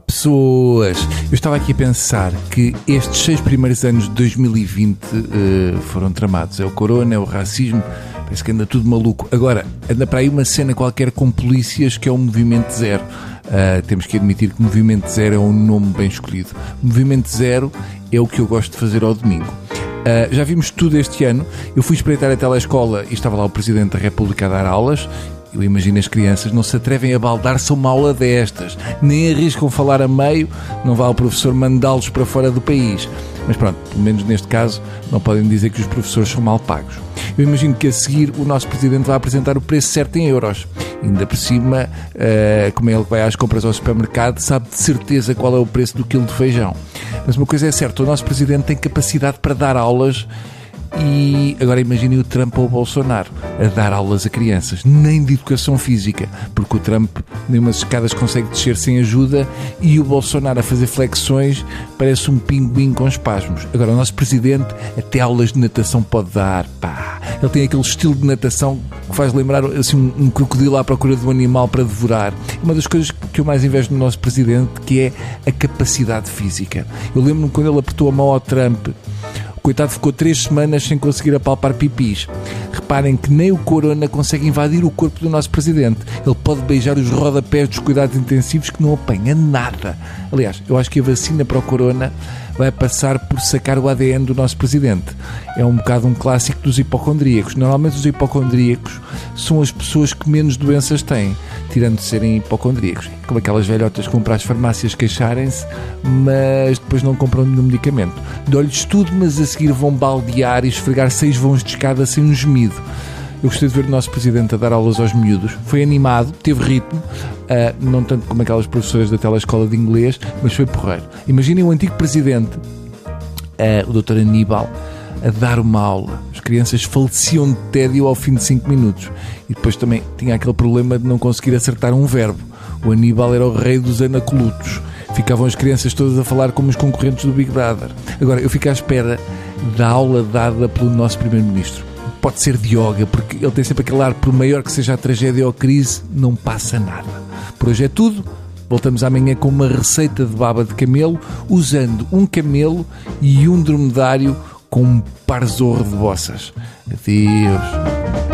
pessoas! Eu estava aqui a pensar que estes seis primeiros anos de 2020 uh, foram tramados. É o corona, é o racismo, parece que anda tudo maluco. Agora, anda para aí uma cena qualquer com polícias que é o Movimento Zero. Uh, temos que admitir que Movimento Zero é um nome bem escolhido. Movimento Zero é o que eu gosto de fazer ao domingo. Uh, já vimos tudo este ano. Eu fui espreitar a telescola e estava lá o Presidente da República a dar aulas eu imagino as crianças não se atrevem a baldar-se uma aula destas, nem arriscam falar a meio, não vá o professor mandá-los para fora do país. Mas pronto, pelo menos neste caso, não podem dizer que os professores são mal pagos. Eu imagino que a seguir o nosso Presidente vai apresentar o preço certo em euros. Ainda por cima, uh, como é ele que vai às compras ao supermercado, sabe de certeza qual é o preço do quilo de feijão. Mas uma coisa é certa, o nosso Presidente tem capacidade para dar aulas e agora imaginem o Trump ou o Bolsonaro a dar aulas a crianças, nem de educação física, porque o Trump nem umas escadas consegue descer sem ajuda e o Bolsonaro a fazer flexões parece um pinguim com espasmos. Agora, o nosso presidente até aulas de natação pode dar, pá. Ele tem aquele estilo de natação que faz lembrar assim, um, um crocodilo à procura de um animal para devorar. Uma das coisas que eu mais invejo no nosso presidente que é a capacidade física. Eu lembro-me quando ele apertou a mão ao Trump coitado ficou três semanas sem conseguir apalpar pipis. Reparem que nem o corona consegue invadir o corpo do nosso presidente. Ele pode beijar os rodapés dos cuidados intensivos que não apanha nada. Aliás, eu acho que a vacina para o corona vai passar por sacar o ADN do nosso presidente. É um bocado um clássico dos hipocondríacos. Normalmente os hipocondríacos são as pessoas que menos doenças têm, tirando de serem hipocondríacos. Como aquelas velhotas que vão para as farmácias queixarem-se, mas depois não compram nenhum medicamento. Dou-lhes tudo, mas a seguir vão baldear e esfregar seis vãos de escada sem um Eu gostei de ver o nosso presidente a dar aulas aos miúdos. Foi animado, teve ritmo, uh, não tanto como aquelas professoras da telescola de inglês, mas foi porreiro. Imaginem o antigo presidente, uh, o Dr. Aníbal, a dar uma aula. As crianças faleciam de tédio ao fim de 5 minutos. E depois também tinha aquele problema de não conseguir acertar um verbo. O Aníbal era o rei dos anacolutos. Ficavam as crianças todas a falar como os concorrentes do Big Brother. Agora, eu fico à espera da aula dada pelo nosso Primeiro-Ministro pode ser de yoga, porque ele tem sempre aquele ar, por maior que seja a tragédia ou a crise, não passa nada. Por hoje é tudo. Voltamos amanhã com uma receita de baba de camelo, usando um camelo e um dromedário com um parzorro de bossas. Adeus.